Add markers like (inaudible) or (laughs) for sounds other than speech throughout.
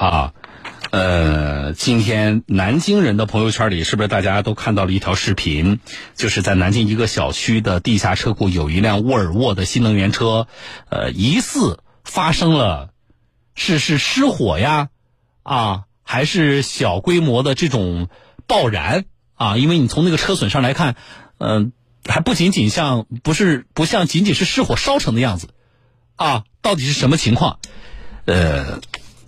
啊，呃，今天南京人的朋友圈里，是不是大家都看到了一条视频？就是在南京一个小区的地下车库，有一辆沃尔沃的新能源车，呃，疑似发生了，是是失火呀，啊，还是小规模的这种爆燃啊？因为你从那个车损上来看，嗯、还不仅仅像不是不像仅仅是失火烧成的样子，啊，到底是什么情况？呃，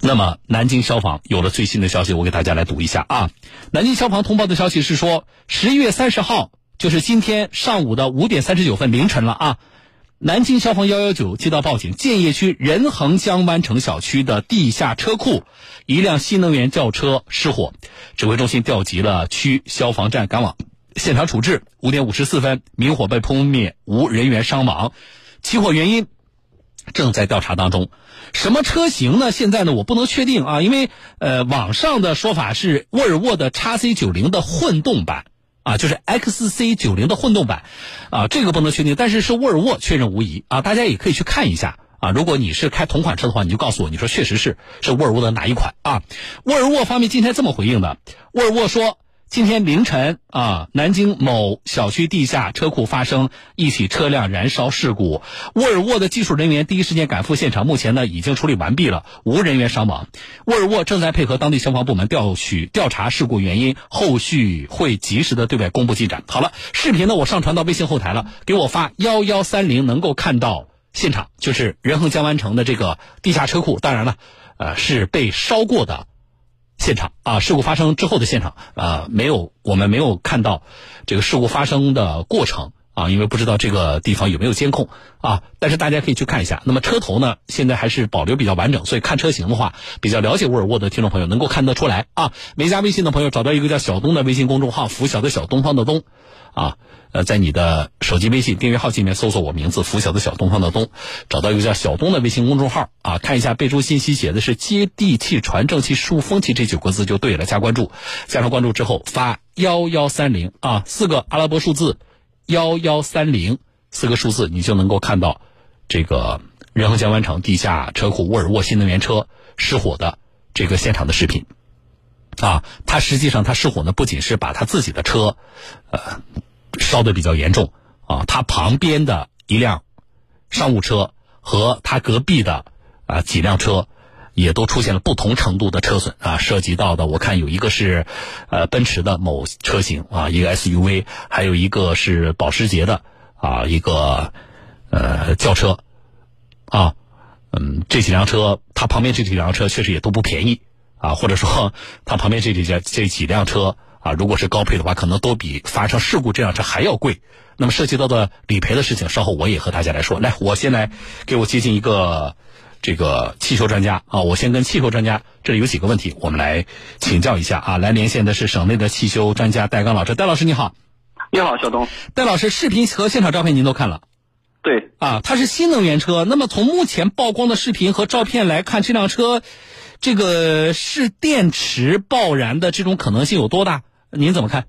那么南京消防有了最新的消息，我给大家来读一下啊。南京消防通报的消息是说，十一月三十号，就是今天上午的五点三十九分凌晨了啊。南京消防幺幺九接到报警，建邺区仁恒江湾城小区的地下车库，一辆新能源轿车失火，指挥中心调集了区消防站赶往现场处置。五点五十四分，明火被扑灭，无人员伤亡。起火原因正在调查当中。什么车型呢？现在呢，我不能确定啊，因为呃，网上的说法是沃尔沃的 x C 九零的混动版啊，就是 X C 九零的混动版啊，这个不能确定，但是是沃尔沃确认无疑啊，大家也可以去看一下啊。如果你是开同款车的话，你就告诉我，你说确实是是沃尔沃的哪一款啊？沃尔沃方面今天这么回应的，沃尔沃说。今天凌晨啊，南京某小区地下车库发生一起车辆燃烧事故，沃尔沃的技术人员第一时间赶赴现场，目前呢已经处理完毕了，无人员伤亡。沃尔沃正在配合当地消防部门调取调查事故原因，后续会及时的对外公布进展。好了，视频呢我上传到微信后台了，给我发幺幺三零能够看到现场，就是仁恒江湾城的这个地下车库，当然了，呃是被烧过的。现场啊，事故发生之后的现场啊，没有我们没有看到这个事故发生的过程啊，因为不知道这个地方有没有监控啊。但是大家可以去看一下。那么车头呢，现在还是保留比较完整，所以看车型的话，比较了解沃尔沃的听众朋友能够看得出来啊。没加微信的朋友，找到一个叫小东的微信公众号“拂晓的小东方的东”，啊，呃，在你的手机微信订阅号界面搜索我名字“拂晓的小东方的东”，找到一个叫小东的微信公众号啊，看一下备注信息写的是“接地气、传正气、树风气”这九个字就对了，加关注，加上关注之后发幺幺三零啊，四个阿拉伯数字幺幺三零四个数字，你就能够看到这个仁恒江湾城地下车库沃尔沃新能源车失火的这个现场的视频。啊，它实际上它失火呢，不仅是把他自己的车，呃，烧的比较严重啊，他旁边的一辆商务车和他隔壁的啊几辆车，也都出现了不同程度的车损啊，涉及到的我看有一个是呃奔驰的某车型啊，一个 SUV，还有一个是保时捷的啊一个呃轿车啊，嗯，这几辆车，它旁边这几辆车确实也都不便宜。啊，或者说它旁边这几家这几辆车啊，如果是高配的话，可能都比发生事故这辆车还要贵。那么涉及到的理赔的事情，稍后我也和大家来说。来，我先来给我接近一个这个汽修专家啊，我先跟汽修专家这里有几个问题，我们来请教一下啊。来连线的是省内的汽修专家戴刚老师，戴老师你好。你好，小东。戴老师，视频和现场照片您都看了？对。啊，它是新能源车。那么从目前曝光的视频和照片来看，这辆车。这个是电池爆燃的这种可能性有多大？您怎么看？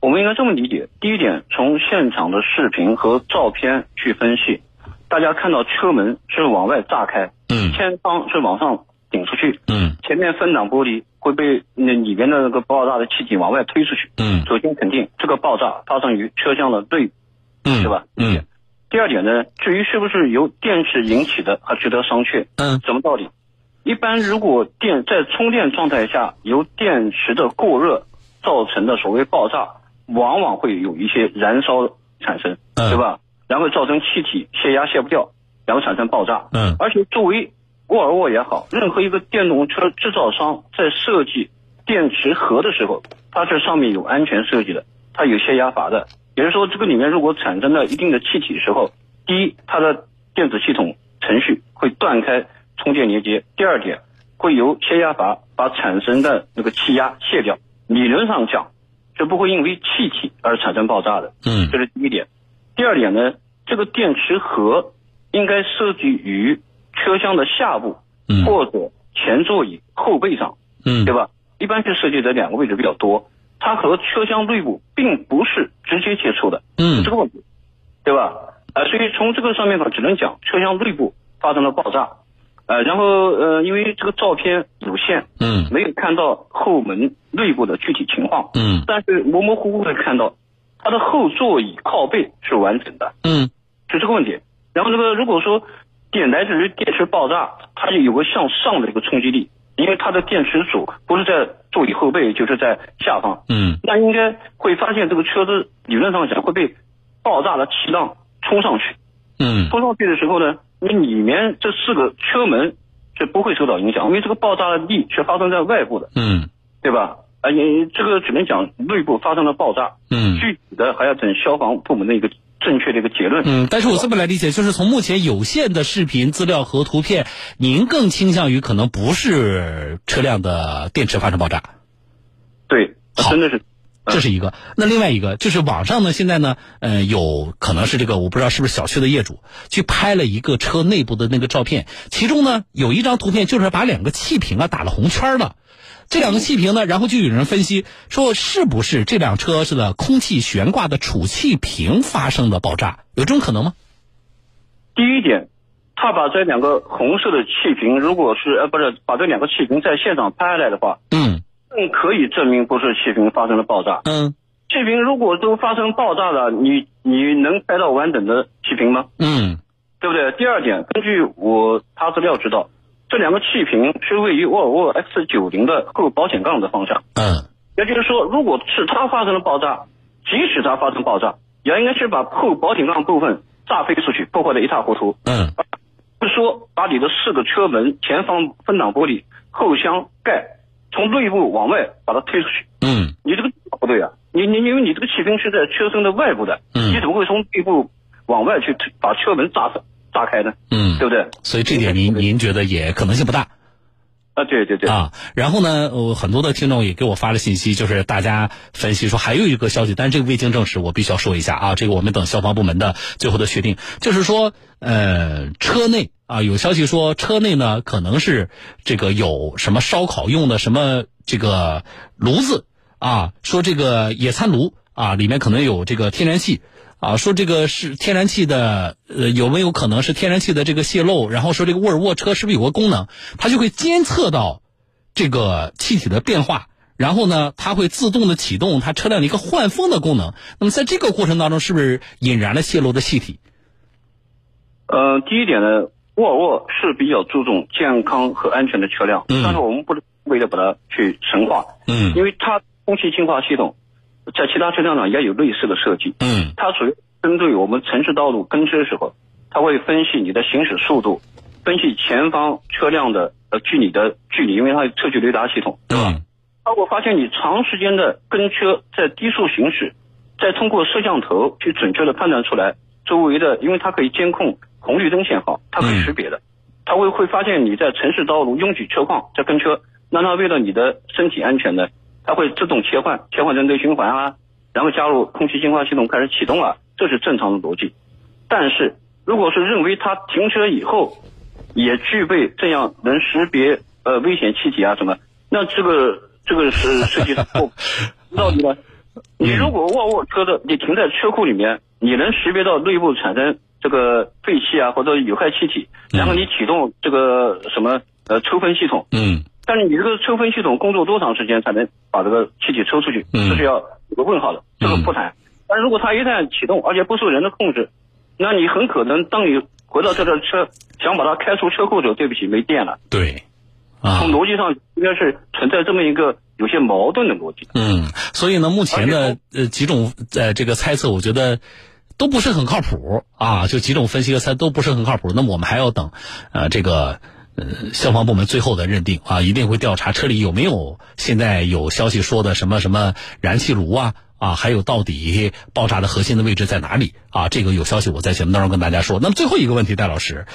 我们应该这么理解：第一点，从现场的视频和照片去分析，大家看到车门是往外炸开，嗯，天窗是往上顶出去，嗯，前面分挡玻璃会被那里边的那个爆炸的气体往外推出去，嗯，首先肯定这个爆炸发生于车厢的内部，嗯，对吧？嗯。第二点呢，至于是不是由电池引起的，还值得商榷。嗯，什么道理？一般如果电在充电状态下，由电池的过热造成的所谓爆炸，往往会有一些燃烧产生，对吧？然后造成气体泄压泄不掉，然后产生爆炸。嗯。而且作为沃尔沃也好，任何一个电动车制造商在设计电池盒的时候，它这上面有安全设计的，它有泄压阀的。也就是说，这个里面如果产生了一定的气体的时候，第一，它的电子系统程序会断开。充电连接，第二点会由泄压阀把产生的那个气压卸掉。理论上讲，是不会因为气体而产生爆炸的。嗯，这是第一点。第二点呢，这个电池盒应该设计于车厢的下部，嗯，或者前座椅后背上，嗯，对吧？一般是设计在两个位置比较多，它和车厢内部并不是直接接触的。嗯，这个问题，对吧？啊，所以从这个上面呢，只能讲车厢内部发生了爆炸。呃，然后呃，因为这个照片有限，嗯。没有看到后门内部的具体情况，嗯。但是模模糊糊的看到它的后座椅靠背是完整的，嗯。就这个问题。然后这个如果说电来自于电池爆炸，它就有个向上的一个冲击力，因为它的电池组不是在座椅后背，就是在下方，嗯。那应该会发现这个车子理论上讲会被爆炸的气浪冲上去，嗯。冲上去的时候呢，你里面这四个车门是不会受到影响，因为这个爆炸的力是发生在外部的，嗯对吧？啊，你这个只能讲内部发生了爆炸，嗯具体的还要等消防部门的一个正确的一个结论。嗯，但是我这么来理解，就是从目前有限的视频资料和图片，您更倾向于可能不是车辆的电池发生爆炸。对，真的是，这是一个。那另外一个就是网上呢，现在呢，呃，有可能是这个，我不知道是不是小区的业主去拍了一个车内部的那个照片，其中呢有一张图片就是把两个气瓶啊打了红圈了。这两个气瓶呢，然后就有人分析说，是不是这辆车是的空气悬挂的储气瓶发生的爆炸？有这种可能吗？第一点，他把这两个红色的气瓶，如果是呃不是把这两个气瓶在现场拍下来的话，嗯更可以证明不是气瓶发生了爆炸。嗯气瓶如果都发生爆炸了，你你能拍到完整的气瓶吗？嗯对不对？第二点，根据我查资料知道，这两个气瓶是位于沃尔沃 X 九零的后保险杠的方向。嗯也就是说，如果是它发生了爆炸，即使它发生爆炸，也应该是把后保险杠部分炸飞出去，破坏的一塌糊涂。嗯不是说把你的四个车门、前方分挡玻璃、后箱盖从内部往外把它推出去，嗯你这个不对啊！你你因为你这个气瓶是在车身的外部的，嗯你怎么会从内部往外去推把车门炸炸开呢？嗯，对不对？所以这点您您觉得也可能性不大。啊，对对对，啊，然后呢，呃，很多的听众也给我发了信息，就是大家分析说还有一个消息，但这个未经证实，我必须要说一下啊，这个我们等消防部门的最后的确定，就是说，呃，车内啊有消息说车内呢可能是这个有什么烧烤用的什么这个炉子啊，说这个野餐炉啊里面可能有这个天然气。啊，说这个是天然气的，呃，有没有可能是天然气的这个泄漏？然后说这个沃尔沃车是不是有个功能，它就会监测到这个气体的变化，然后呢，它会自动的启动它车辆的一个换风的功能。那么在这个过程当中，是不是引燃了泄漏的气体？呃，第一点呢，沃尔沃是比较注重健康和安全的车辆，嗯但是我们不能为了把它去神化，嗯因为它空气净化系统在其他车辆上也有类似的设计，嗯。它属于针对我们城市道路跟车时候，它会分析你的行驶速度，分析前方车辆的呃距离的距离，因为它有车距雷达系统，对吧？嗯。它会发现你长时间的跟车在低速行驶，再通过摄像头去准确的判断出来周围的，因为它可以监控红绿灯信号，它可以识别的，它会会发现你在城市道路拥挤车况在跟车，那它为了你的身体安全呢，它会自动切换切换成内循环啊，然后加入空气净化系统开始启动了，这是正常的逻辑。但是如果是认为它停车以后也具备这样能识别呃危险气体啊什么，那这个这个是 (laughs) 设计的错误，到底呢？你如果沃尔沃车的你停在车库里面，你能识别到内部产生这个废气啊或者有害气体，然后你启动这个什么呃抽风系统，嗯但是你这个抽风系统工作多长时间才能把这个气体抽出去？嗯这是要有个问号的，这个不谈。但如果它一旦启动，而且不受人的控制，那你很可能当你回到这辆车想把它开出车库的时候，对不起，没电了。对，啊从逻辑上应该是存在这么一个有些矛盾的逻辑。嗯，所以呢，目前的呃几种呃这个猜测，我觉得都不是很靠谱啊，就几种分析和猜都不是很靠谱。那么我们还要等呃这个呃消防部门最后的认定啊，一定会调查车里有没有现在有消息说的什么什么燃气炉啊。啊，还有到底爆炸的核心的位置在哪里啊？这个有消息我在节目当中跟大家说。那么最后一个问题，戴老师，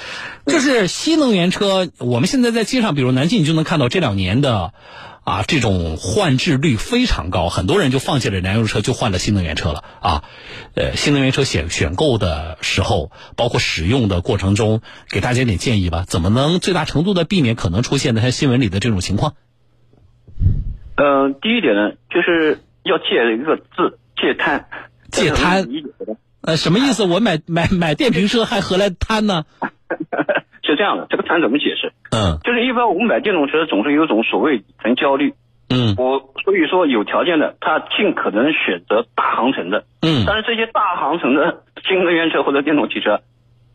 就是新能源车，我们现在在街上，比如南京，你就能看到这两年的啊这种换置率非常高，很多人就放弃了燃油车，就换了新能源车了啊。呃，新能源车选选购的时候，包括使用的过程中，给大家点建议吧，怎么能最大程度的避免可能出现的像新闻里的这种情况？嗯、第一点呢，就是要戒一个字，戒贪。戒贪呃，什么意思？我买买买电瓶车还何来贪呢？(laughs) 是是这样的，这个谈怎么解释？嗯就是一般我们买电动车总是有一种所谓里程焦虑，嗯我所以说有条件的，他尽可能选择大航程的。嗯但是这些大航程的新能源车或者电动汽车，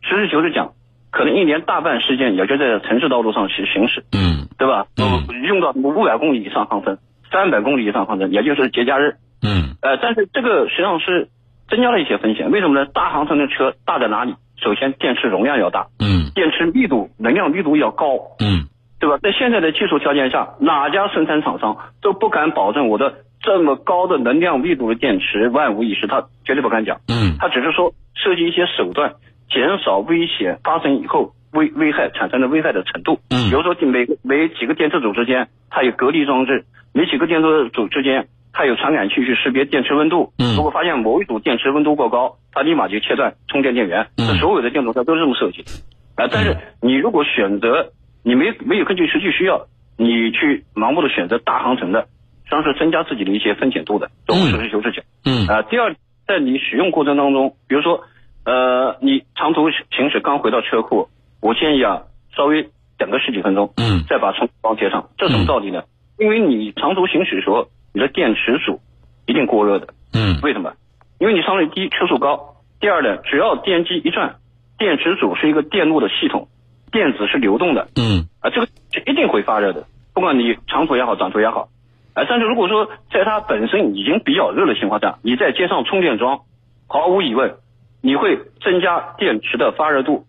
实事求是讲，可能一年大半时间也就在城市道路上去行驶，嗯对吧？嗯呃用到五百公里以上航程，三百公里以上航程，也就是节假日。嗯呃，但是这个实际上是增加了一些风险。为什么呢？大航程的车大在哪里？首先，电池容量要大，嗯电池密度、能量密度要高，嗯对吧？在现在的技术条件下，哪家生产厂商都不敢保证我的这么高的能量密度的电池万无一失，他绝对不敢讲。嗯他只是说设计一些手段，减少危险发生以后危危害产生的危害的程度。嗯比如说每每几个电池组之间，它有隔离装置；每几个电池组之间，它有传感器去识别电池温度。嗯如果发现某一组电池温度过高，它立马就切断充电电源。嗯这所有的电动车都是这么设计的。啊，但是你如果选择你没没有根据实际需要，你去盲目的选择大航程的，实际上是增加自己的一些风险度的。这我们实事求是讲。嗯啊，第二，在你使用过程当中，比如说，呃，你长途行驶刚回到车库，我建议啊，稍微等个十几分钟，嗯再把充电宝贴上。这什么道理呢？因为你长途行驶的时候，你的电池组一定过热的。嗯为什么？因为你上率低，车速高。第二呢，只要电机一转，电池组是一个电路的系统，电子是流动的，嗯啊，这个是一定会发热的，不管你长途也好，短途也好。啊，但是如果说在它本身已经比较热的情况下，你再接上充电桩，毫无疑问，你会增加电池的发热度，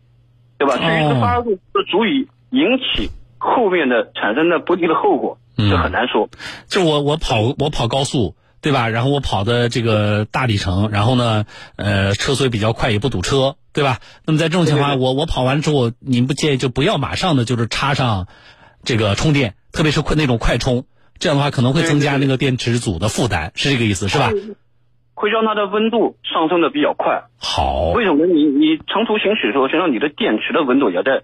对吧？至于这发热度是足以引起后面的产生的不利的后果，嗯这很难说。就我我跑我跑高速。对吧？然后我跑的这个大里程，然后呢，呃，车速也比较快，也不堵车，对吧？那么在这种情况我我跑完之后，您不建议就不要马上的就是插上这个充电，特别是快那种快充，这样的话可能会增加那个电池组的负担，是这个意思是吧？会让它的温度上升的比较快。好，为什么？你你长途行驶的时候，实际上你的电池的温度也在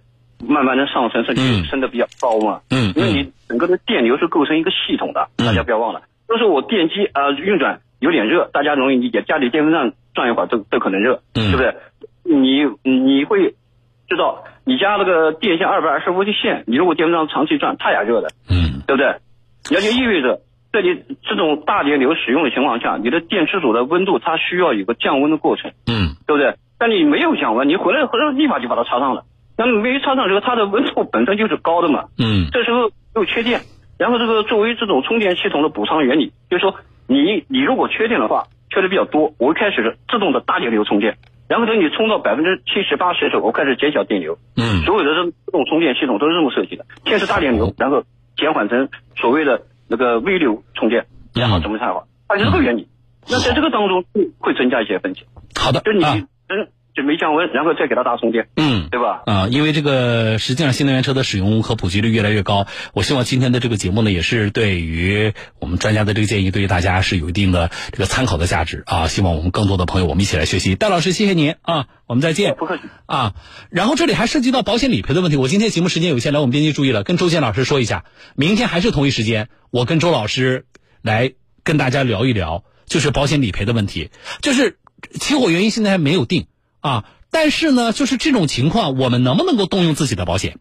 慢慢的上升，甚嗯至升的比较高嘛。嗯因为你整个的电流是构成一个系统的，嗯大家不要忘了。就是我电机啊、呃运转有点热，大家容易理解，家里电风扇转一会儿都都可能热，嗯对不对？你你会知道，你家那个电线二百二十伏的线，你如果电风扇长期转，它也热的，嗯对不对？也就意味着，在你这种大电流使用的情况下，你的电池组的温度它需要有个降温的过程。嗯对不对？但你没有降温，你回来回来立马就把它插上了。那么没插上之后，它的温度本身就是高的嘛，嗯这时候又缺电，然后这个作为这种充电系统的补偿原理，就是说你你如果缺电的话，缺的比较多，我会开始自动的大电流充电，然后等你充到百分之七十八十的时候，我开始减小电流。嗯所有的这自动充电系统都是这么设计的，先是大电流，然后减缓成所谓的那个微流充电，然后怎么才好？它是这个原理。那在这个当中会会增加一些风险。好的就你啊真就没降温，然后再给它大充电，嗯。对吧？啊，因为这个实际上新能源车的使用和普及率越来越高，我希望今天的这个节目呢，也是对于我们专家的这个建议，对于大家是有一定的这个参考的价值啊。希望我们更多的朋友，我们一起来学习。戴老师，谢谢您啊，我们再见不客气。啊。然后这里还涉及到保险理赔的问题，我今天节目时间有限，来我们编辑注意了，跟周建老师说一下，明天还是同一时间，我跟周老师来跟大家聊一聊，就是保险理赔的问题，就是起火原因现在还没有定啊。但是呢，就是这种情况，我们能不能够动用自己的保险？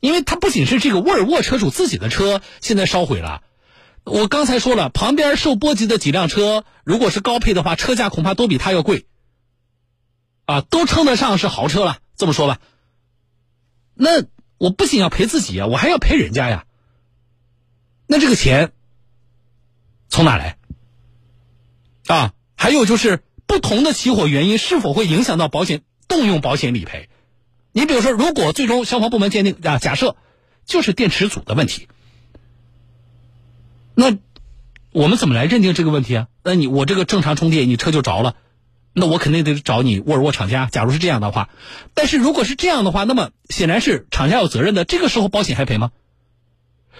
因为它不仅是这个沃尔沃车主自己的车现在烧毁了，我刚才说了，旁边受波及的几辆车，如果是高配的话，车价恐怕都比它要贵，啊，都称得上是豪车了。这么说吧，那我不仅要赔自己啊，我还要赔人家呀。那这个钱从哪来？啊，还有就是不同的起火原因是否会影响到保险动用保险理赔？你比如说，如果最终消防部门鉴定啊，假设就是电池组的问题，那我们怎么来认定这个问题啊？那你我这个正常充电，你车就着了，那我肯定得找你沃尔沃厂家。假如是这样的话，但是如果是这样的话，那么显然是厂家有责任的。这个时候保险还赔吗？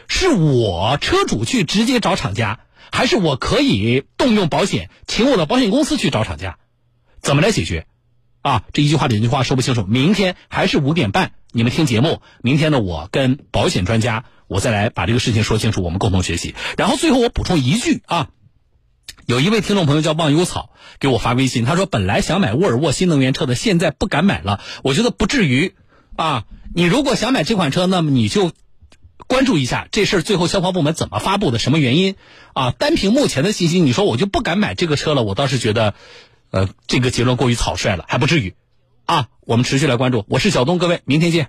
是我车主去直接找厂家，还是我可以动用保险，请我的保险公司去找厂家？怎么来解决？啊，这一句话两句话说不清楚。明天还是五点半，你们听节目。明天呢，我跟保险专家，我再来把这个事情说清楚，我们共同学习。然后最后我补充一句啊，有一位听众朋友叫忘忧草给我发微信，他说本来想买沃尔沃新能源车的，现在不敢买了。我觉得不至于啊，你如果想买这款车，那么你就关注一下这事儿最后消防部门怎么发布的，什么原因啊？单凭目前的信息，你说我就不敢买这个车了，我倒是觉得，呃，这个结论过于草率了，还不至于啊。我们持续来关注，我是小东，各位，明天见。